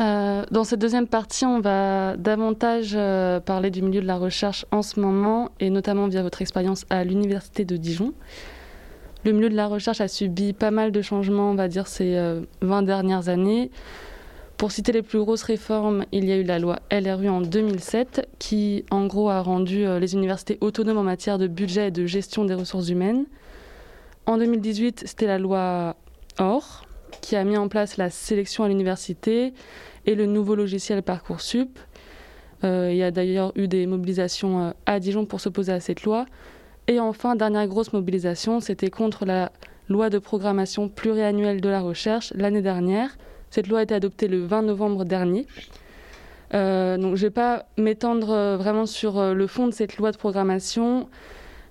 Euh, dans cette deuxième partie, on va davantage euh, parler du milieu de la recherche en ce moment, et notamment via votre expérience à l'Université de Dijon. Le milieu de la recherche a subi pas mal de changements, on va dire, ces 20 dernières années. Pour citer les plus grosses réformes, il y a eu la loi LRU en 2007 qui, en gros, a rendu les universités autonomes en matière de budget et de gestion des ressources humaines. En 2018, c'était la loi OR qui a mis en place la sélection à l'université et le nouveau logiciel Parcoursup. Euh, il y a d'ailleurs eu des mobilisations euh, à Dijon pour s'opposer à cette loi. Et enfin, dernière grosse mobilisation, c'était contre la loi de programmation pluriannuelle de la recherche l'année dernière. Cette loi a été adoptée le 20 novembre dernier. Euh, donc je ne vais pas m'étendre vraiment sur le fond de cette loi de programmation,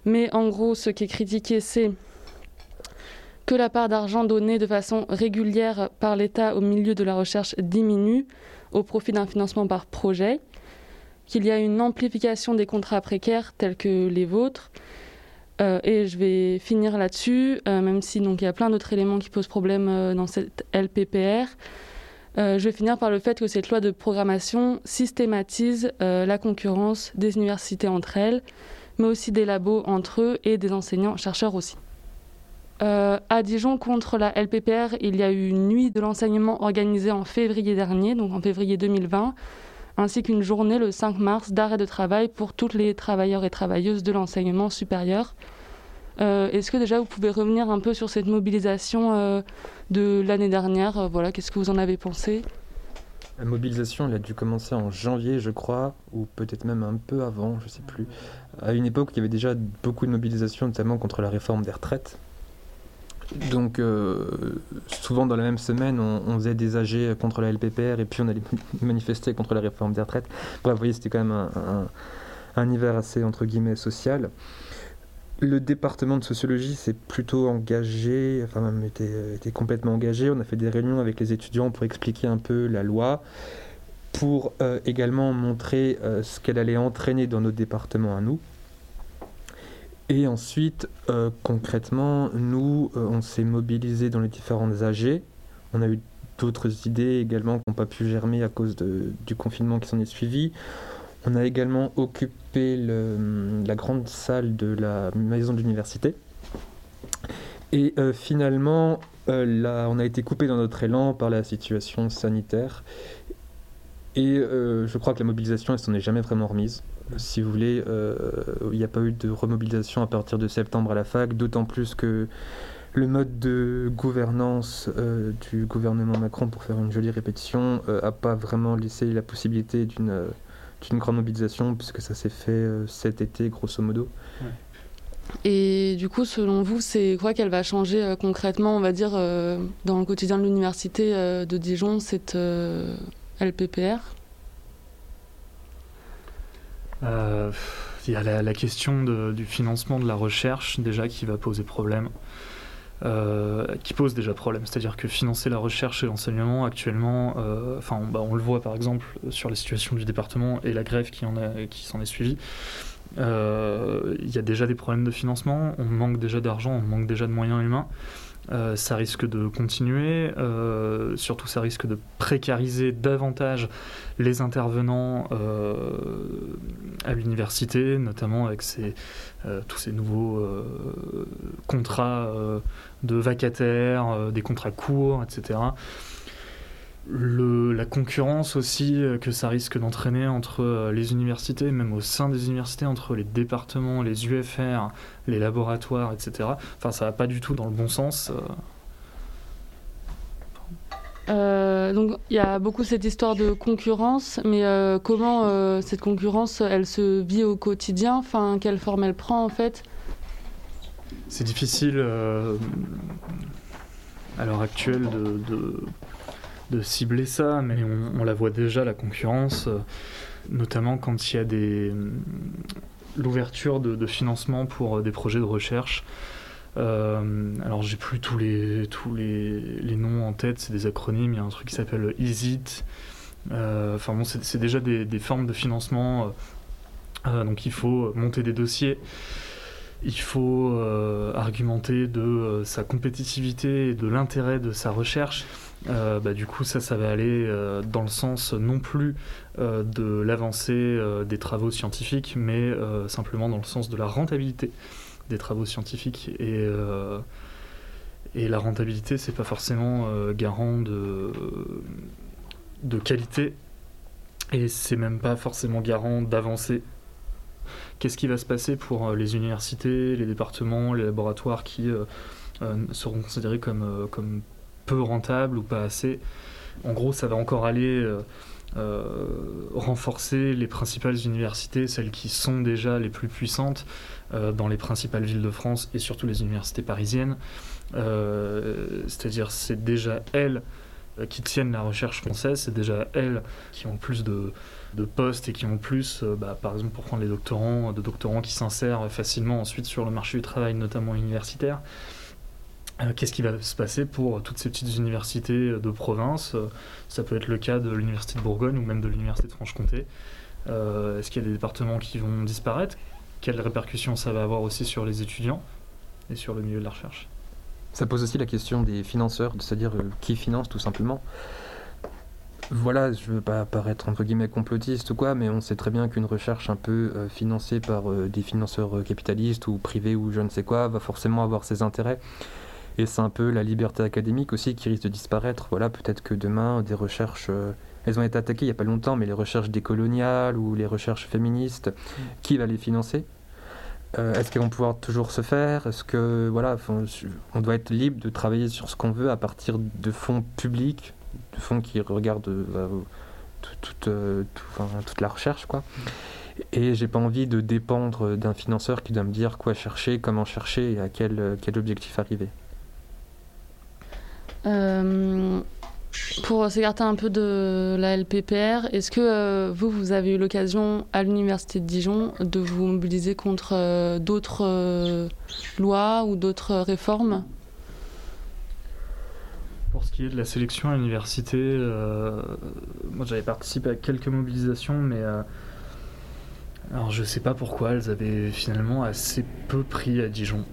mais en gros, ce qui est critiqué, c'est que la part d'argent donnée de façon régulière par l'État au milieu de la recherche diminue au profit d'un financement par projet, qu'il y a une amplification des contrats précaires tels que les vôtres. Euh, et je vais finir là-dessus, euh, même si donc il y a plein d'autres éléments qui posent problème euh, dans cette LPPR. je vais finir par le fait que cette loi de programmation systématise la concurrence des universités entre elles, mais aussi des labos entre eux et des enseignants-chercheurs aussi. Euh, à Dijon, contre la LPPR, il y a eu une nuit de l'enseignement organisée en février dernier, donc en février 2020, ainsi qu'une journée le 5 mars d'arrêt de travail pour toutes les travailleurs et travailleuses de l'enseignement supérieur. Euh, est-ce que déjà vous pouvez revenir un peu sur cette mobilisation euh, de l'année dernière? Voilà, qu'est-ce que vous en avez pensé? La mobilisation, elle a dû commencer en janvier, je crois, ou peut-être même un peu avant, je ne sais plus. À une époque, il y avait déjà beaucoup de mobilisation, notamment contre la réforme des retraites, donc, euh, souvent dans la même semaine, on, faisait des AG contre la LPPR et puis on allait manifester contre la réforme des retraites. Bref, vous voyez, c'était quand même un, hiver assez, entre guillemets, social. Le département de sociologie s'est plutôt engagé, enfin même était, complètement engagé. On a fait des réunions avec les étudiants pour expliquer un peu la loi, pour euh, également montrer euh, ce qu'elle allait entraîner dans notre département à nous. Et ensuite, euh, concrètement, nous, euh, on s'est mobilisé dans les différentes AG. On a eu d'autres idées également qui n'ont pas pu germer à cause du confinement qui s'en est suivi. On a également occupé la grande salle de la maison de l'université. Et euh, finalement, là, on a été coupé dans notre élan par la situation sanitaire. Et je crois que la mobilisation, elle s'en est jamais vraiment remise si vous voulez, euh, il n'y a pas eu de remobilisation à partir de septembre à la fac, d'autant plus que le mode de gouvernance euh, du gouvernement Macron, pour faire une jolie répétition, n'a euh, pas vraiment laissé la possibilité d'une grande mobilisation, puisque ça s'est fait cet été, grosso modo. Et du coup, selon vous, c'est quoi qu'elle va changer concrètement, on va dire, dans le quotidien de l'université de Dijon, cette LPPR euh, il y a la, question du financement de la recherche déjà qui va poser problème. Euh, qui pose déjà problème, c'est-à-dire que financer la recherche et l'enseignement actuellement, euh, enfin bah, on le voit par exemple sur la situation du département et la grève qui, en qui s'en est suivie, il y a déjà des problèmes de financement, on manque déjà d'argent, on manque déjà de moyens humains. Euh, ça risque de continuer, euh, surtout ça risque de précariser davantage les intervenants euh, à l'université, notamment avec tous ces nouveaux contrats de vacataires, des contrats courts, etc la concurrence aussi euh, que ça risque d'entraîner entre euh, les universités, même au sein des universités, entre les départements, les UFR, les laboratoires, etc. Enfin, ça va pas du tout dans le bon sens. Euh. donc il y a beaucoup cette histoire de concurrence, mais comment cette concurrence, elle se vit au quotidien? Enfin, quelle forme elle prend en fait? C'est difficile à l'heure actuelle de de cibler ça, mais on, la voit déjà, la concurrence, euh, notamment quand il y a des euh, l'ouverture de, financement pour euh, des projets de recherche. alors j'ai plus tous les tous les, noms en tête, c'est des acronymes. Il y a un truc qui s'appelle EASIT. Enfin bon, c'est déjà des, formes de financement. donc il faut monter des dossiers. Il faut argumenter de sa compétitivité et de l'intérêt de sa recherche bah, du coup, ça, ça va aller dans le sens non plus de l'avancée des travaux scientifiques, mais simplement dans le sens de la rentabilité des travaux scientifiques. Et, la rentabilité, c'est pas forcément garant de, de qualité, et c'est même pas forcément garant d'avancée Qu'est-ce qui va se passer pour les universités, les départements, les laboratoires qui seront considérés comme, comme peu rentables ou pas assez En gros, ça va encore aller euh, renforcer les principales universités, celles qui sont déjà les plus puissantes euh, dans les principales villes de France et surtout les universités parisiennes. Euh, c'est-à-dire c'est déjà elles qui tiennent la recherche française, c'est déjà elles qui ont plus de, de postes et qui ont plus, bah, par exemple pour prendre les doctorants, de doctorants qui s'insèrent facilement ensuite sur le marché du travail, notamment universitaire. Euh, qu'est-ce qui va se passer pour toutes ces petites universités de province? Ça peut être le cas de l'université de Bourgogne ou même de l'université de Franche-Comté. Euh, est-ce qu'il y a des départements qui vont disparaître? Quelles répercussions ça va avoir aussi sur les étudiants et sur le milieu de la recherche? Ça pose aussi la question des financeurs, c'est-à-dire euh, qui finance tout simplement. Voilà, je ne veux pas paraître entre guillemets complotiste ou quoi, mais on sait très bien qu'une recherche un peu financée par des financeurs capitalistes ou privés ou je ne sais quoi va forcément avoir ses intérêts. Et c'est un peu la liberté académique aussi qui risque de disparaître? Voilà, peut-être que demain, des recherches, euh, elles ont été attaquées il n'y a pas longtemps, mais les recherches décoloniales ou les recherches féministes, mm. qui va les financer? Euh, Est-ce qu'elles vont pouvoir toujours se faire? Est-ce que voilà, on doit être libre de travailler sur ce qu'on veut à partir de fonds publics, de fonds qui regardent euh, toute, toute la recherche, quoi? Et j'ai pas envie de dépendre d'un financeur qui doit me dire quoi chercher, comment chercher et à quel, quel objectif arriver. Euh, pour s'écarter un peu de la LPPR, est-ce que euh, vous, vous avez eu l'occasion à l'Université de Dijon de vous mobiliser contre euh, d'autres lois ou d'autres réformes? Pour ce qui est de la sélection à l'université, moi j'avais participé à quelques mobilisations, mais alors je sais pas pourquoi elles avaient finalement assez peu pris à Dijon.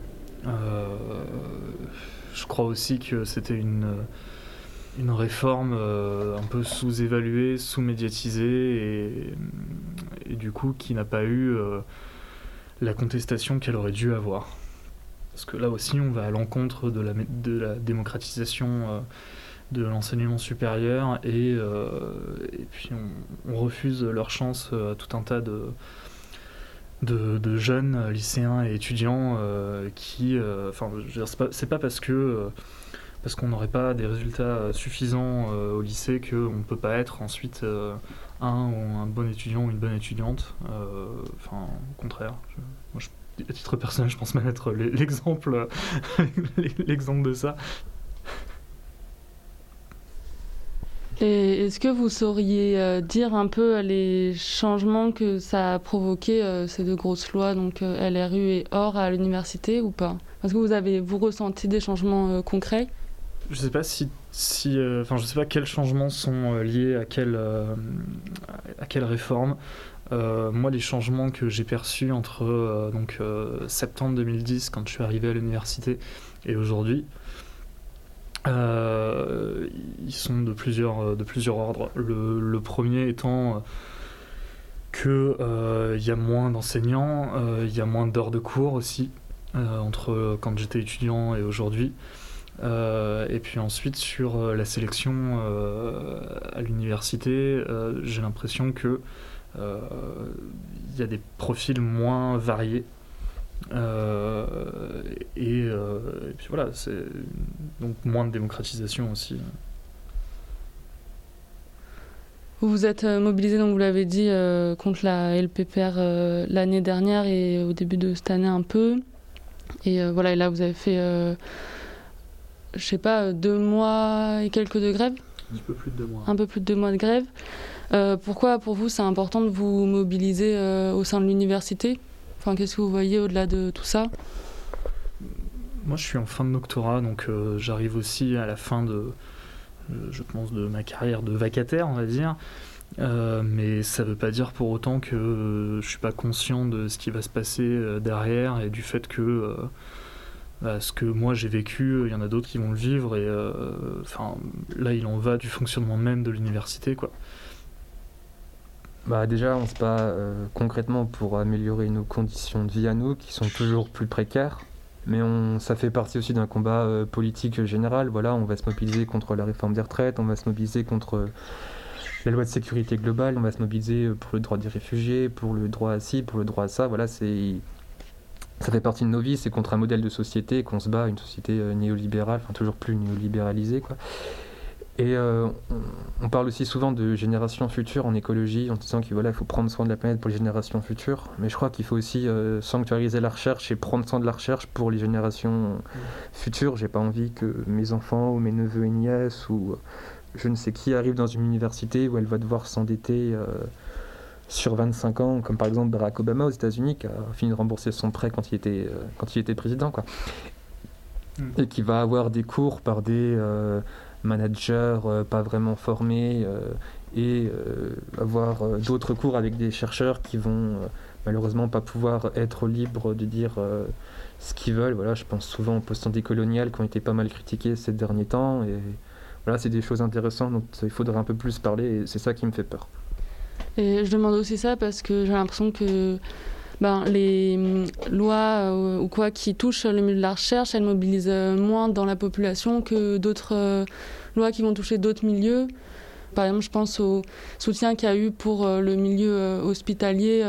Je crois aussi que c'était une, une réforme euh, un peu sous-évaluée, sous-médiatisée et, du coup qui n'a pas eu euh, la contestation qu'elle aurait dû avoir. Parce que là aussi, on va à l'encontre de la, de la démocratisation euh, de l'enseignement supérieur et, puis on, refuse leur chance à tout un tas de, de, jeunes lycéens et étudiants euh, qui, euh, enfin, c'est pas, parce que euh, parce qu'on n'aurait pas des résultats suffisants au lycée qu'on ne peut pas être ensuite un ou un bon étudiant ou une bonne étudiante. Enfin, au contraire. à titre personnel, je pense même être l'exemple, l'exemple de ça. Et est-ce que vous sauriez euh, dire un peu les changements que ça a provoqué euh, ces deux grosses lois, donc euh, LRU et OR à l'université ou pas? Est-ce que vous avez vous ressenti des changements concrets? Je sais pas si, enfin je sais pas quels changements sont liés à quelle à quelle réforme. moi, les changements que j'ai perçus entre donc septembre 2010 quand je suis arrivé à l'université et aujourd'hui, euh, ils sont de plusieurs, euh, de plusieurs ordres. Le, premier étant qu'il euh, y a moins d'enseignants, il y a moins d'heures de cours aussi, entre quand j'étais étudiant et aujourd'hui. et puis ensuite, sur la sélection à l'université, j'ai l'impression que il y a des profils moins variés euh, euh, et, puis voilà, c'est donc moins de démocratisation aussi. Vous vous êtes euh, mobilisé, donc vous l'avez dit, contre la LPPR l'année dernière et au début de cette année un peu. Et voilà, et là vous avez fait, je sais pas, deux mois et quelques de grève? Un peu plus de deux mois. Un peu plus de deux mois de grève. pourquoi pour vous c'est important de vous mobiliser au sein de l'université? Qu'est-ce que vous voyez au-delà de tout ça? Moi, je suis en fin de doctorat, donc euh, j'arrive aussi à la fin de, je pense, de ma carrière de vacataire, on va dire. Euh, mais ça ne veut pas dire pour autant que je je suis pas conscient de ce qui va se passer euh, derrière et du fait que ce que moi j'ai vécu, il y en a d'autres qui vont le vivre, et là il en va du fonctionnement même de l'université. quoi. Bah déjà, on se bat concrètement pour améliorer nos conditions de vie à nous, qui sont toujours plus précaires. Mais on, ça fait partie aussi d'un combat politique général. Voilà, on va se mobiliser contre la réforme des retraites, on va se mobiliser contre la loi de sécurité globale, on va se mobiliser pour le droit des réfugiés, pour le droit à ci, pour le droit à ça. Voilà, c'est ça fait partie de nos vies, c'est contre un modèle de société qu'on se bat, une société euh, néolibérale, enfin toujours plus néolibéralisée. Quoi. Et euh, on, parle aussi souvent de générations futures en écologie, en disant qu'il voilà, faut prendre soin de la planète pour les générations futures. Mais je crois qu'il faut aussi euh, sanctuariser la recherche et prendre soin de la recherche pour les générations futures. J'ai pas envie que mes enfants ou mes neveux et nièces ou je ne sais qui arrivent dans une université où elle va devoir s'endetter sur 25 ans, comme par exemple Barack Obama aux États-Unis, qui a fini de rembourser son prêt quand il était, euh, quand il était président, quoi. Hmm. Et qui va avoir des cours par des euh, managers euh, pas vraiment formés et avoir d'autres cours avec des chercheurs qui vont malheureusement pas pouvoir être libres de dire ce qu'ils veulent. Voilà, je pense souvent aux postes décoloniales qui ont été pas mal critiqués ces derniers temps. Et voilà, c'est des choses intéressantes dont il faudrait un peu plus parler et c'est ça qui me fait peur. Et je demande aussi ça parce que j'ai l'impression que ben, les hum, lois euh, ou quoi qui touchent le milieu de la recherche, elles mobilisent euh, moins dans la population que d'autres euh, lois qui vont toucher d'autres milieux. Par exemple, je pense au soutien qu'il y a eu pour le milieu hospitalier,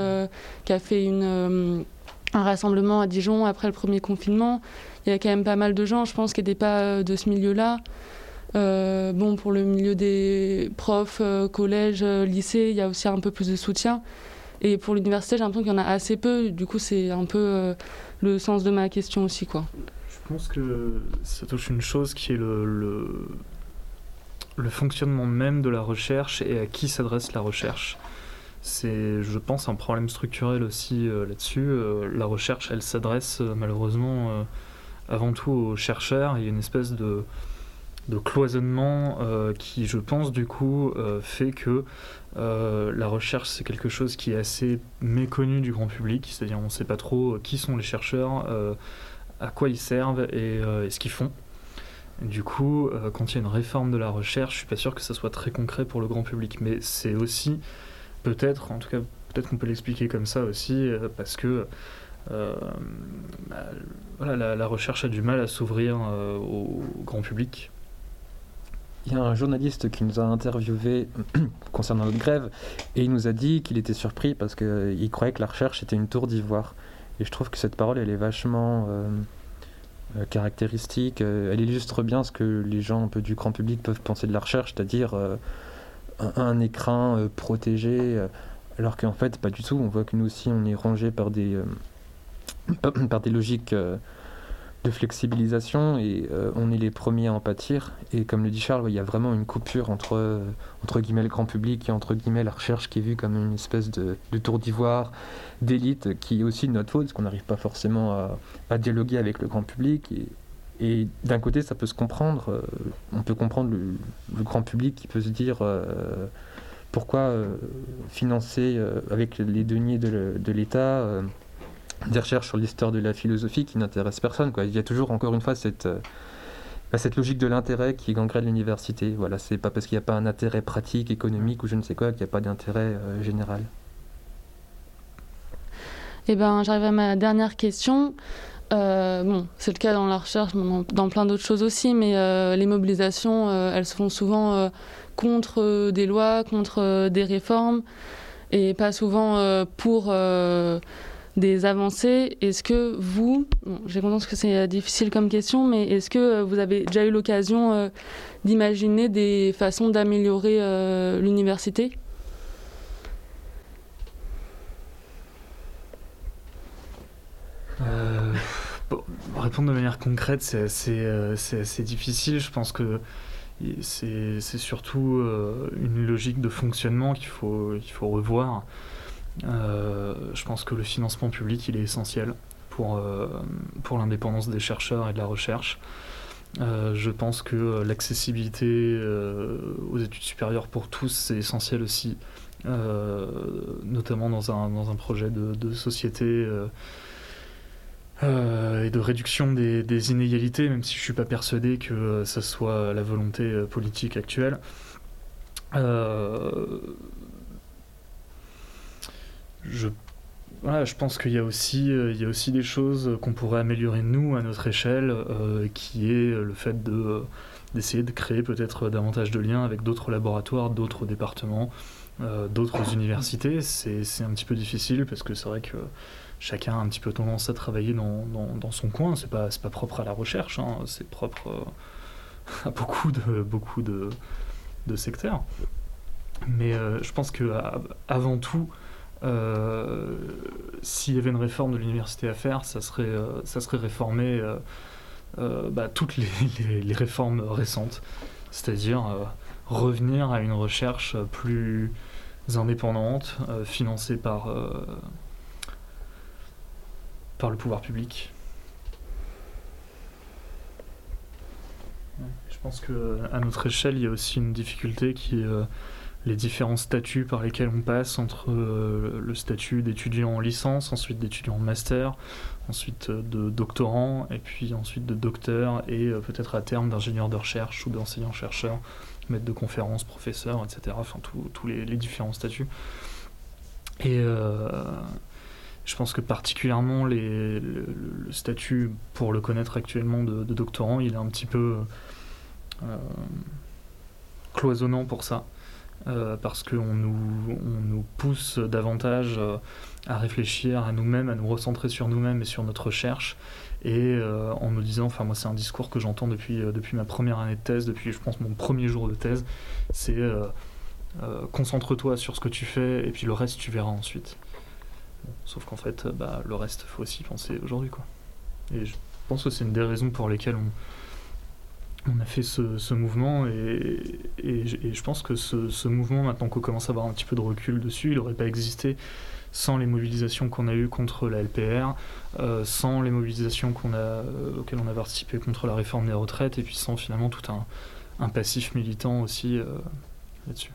qui a fait un rassemblement à Dijon après le premier confinement. Il y a quand même pas mal de gens, je pense, qui n'étaient pas de ce milieu-là. Bon, pour le milieu des profs, collèges, lycées, il y a aussi un peu plus de soutien. Et pour l'université, j'ai l'impression qu'il y en a assez peu. Du coup, c'est un peu le sens de ma question aussi, quoi. Je pense que ça touche une chose qui est le, le, fonctionnement même de la recherche et à qui s'adresse la recherche. C'est, je pense, un problème structurel aussi là-dessus. la recherche, elle s'adresse malheureusement avant tout aux chercheurs. Il y a une espèce de de cloisonnement euh, qui, je pense, du coup, euh, fait que euh, la recherche, c'est quelque chose qui est assez méconnu du grand public, c'est-à-dire on ne sait pas trop qui sont les chercheurs, à quoi ils servent et, ce qu'ils font. Du coup, quand il y a une réforme de la recherche, je suis pas sûr que ça soit très concret pour le grand public, mais c'est aussi peut-être, en tout cas, peut-être qu'on peut l'expliquer comme ça aussi, parce que bah, voilà, la, la, recherche a du mal à s'ouvrir au grand public il y a un journaliste qui nous a interviewé concernant notre grève et il nous a dit qu'il était surpris parce qu'il croyait que la recherche était une tour d'ivoire. Et je trouve que cette parole, elle est vachement euh, euh, caractéristique. Euh, elle illustre bien ce que les gens un peu du grand public peuvent penser de la recherche, c'est-à-dire un, écran protégé, alors qu'en fait, pas du tout. On voit que nous aussi, on est rangé par des, par des logiques de flexibilisation et euh, on est les premiers à en pâtir. Et comme le dit Charles, il y a vraiment une coupure entre, euh, entre guillemets le grand public et entre guillemets la recherche qui est vue comme une espèce de, tour d'ivoire, d'élite, qui est aussi de notre faute, parce qu'on n'arrive pas forcément à, dialoguer avec le grand public. Et, et d'un côté, ça peut se comprendre. Euh, on peut comprendre le, grand public qui peut se dire pourquoi financer avec les deniers de l'État des recherches sur l'histoire de la philosophie qui n'intéressent personne. Il y a toujours, encore une fois, cette, euh, bah, cette logique de l'intérêt qui gangrène l'université. Voilà, c'est pas parce qu'il n'y a pas un intérêt pratique, économique ou je ne sais quoi qu'il n'y a pas d'intérêt euh, général. Eh ben, j'arrive à ma dernière question. Euh, bon, c'est le cas dans la recherche, dans, plein d'autres choses aussi, mais les mobilisations, elles se font souvent contre des lois, contre des réformes, et pas souvent pour des avancées. Est-ce que vous, j'ai conscience que c'est euh, difficile comme question, mais est-ce que euh, vous avez déjà eu l'occasion euh, d'imaginer des façons d'améliorer l'université? Répondre de manière concrète, c'est assez, difficile. Je pense que c'est surtout une logique de fonctionnement qu'il faut, qu'il faut revoir. Euh, je pense que le financement public, il est essentiel pour, euh, pour l'indépendance des chercheurs et de la recherche. Euh, je pense que l'accessibilité aux études supérieures pour tous, c'est essentiel aussi, notamment dans un, dans un projet de, société et de réduction des, inégalités, même si je ne suis pas persuadé que ce soit la volonté politique actuelle. Je je pense qu'il y, a aussi, il y a aussi des choses qu'on pourrait améliorer nous à notre échelle, qui est le fait de d'essayer de créer peut-être davantage de liens avec d'autres laboratoires, d'autres départements, euh, d'autres universités. C'est un petit peu difficile parce que c'est vrai que chacun a un petit peu tendance à travailler dans, dans, son coin. C'est pas, pas propre à la recherche, hein. c'est propre euh, à beaucoup de, beaucoup de, de secteurs. Mais euh, je pense que avant tout, s'il y avait une réforme de l'université à faire, ça serait, ça serait réformer euh, bah, toutes les, réformes récentes, c'est-à-dire euh, revenir à une recherche plus indépendante, euh, financée par, par le pouvoir public. Je pense qu'à notre échelle, il y a aussi une difficulté qui les différents statuts par lesquels on passe entre le statut d'étudiant en licence, ensuite d'étudiant en master, ensuite euh, de doctorant, et puis ensuite de docteur, et euh, peut-être à terme d'ingénieur de recherche ou d'enseignant-chercheur, maître de conférence, professeur, etc. Enfin, tous les, différents statuts. Et euh, je pense que particulièrement le, statut, pour le connaître actuellement, de, doctorant, il est un petit peu cloisonnant pour ça. Parce qu'on nous, pousse davantage à réfléchir à nous-mêmes, à nous recentrer sur nous-mêmes et sur notre recherche, et euh, en nous disant, enfin moi c'est un discours que j'entends depuis, euh, depuis ma première année de thèse, depuis je pense mon premier jour de thèse, c'est euh, concentre-toi sur ce que tu fais et puis le reste tu verras ensuite. sauf qu'en fait, bah, le reste faut aussi penser aujourd'hui. Et je pense que c'est une des raisons pour lesquelles on, on a fait ce, mouvement et, je pense que ce, mouvement, maintenant qu'on commence à avoir un petit peu de recul dessus, il n'aurait pas existé sans les mobilisations qu'on a eues contre la LPR, euh, sans les mobilisations qu'on a, euh, auxquelles on a participé contre la réforme des retraites, et puis sans finalement tout un, un passif militant aussi euh, là-dessus.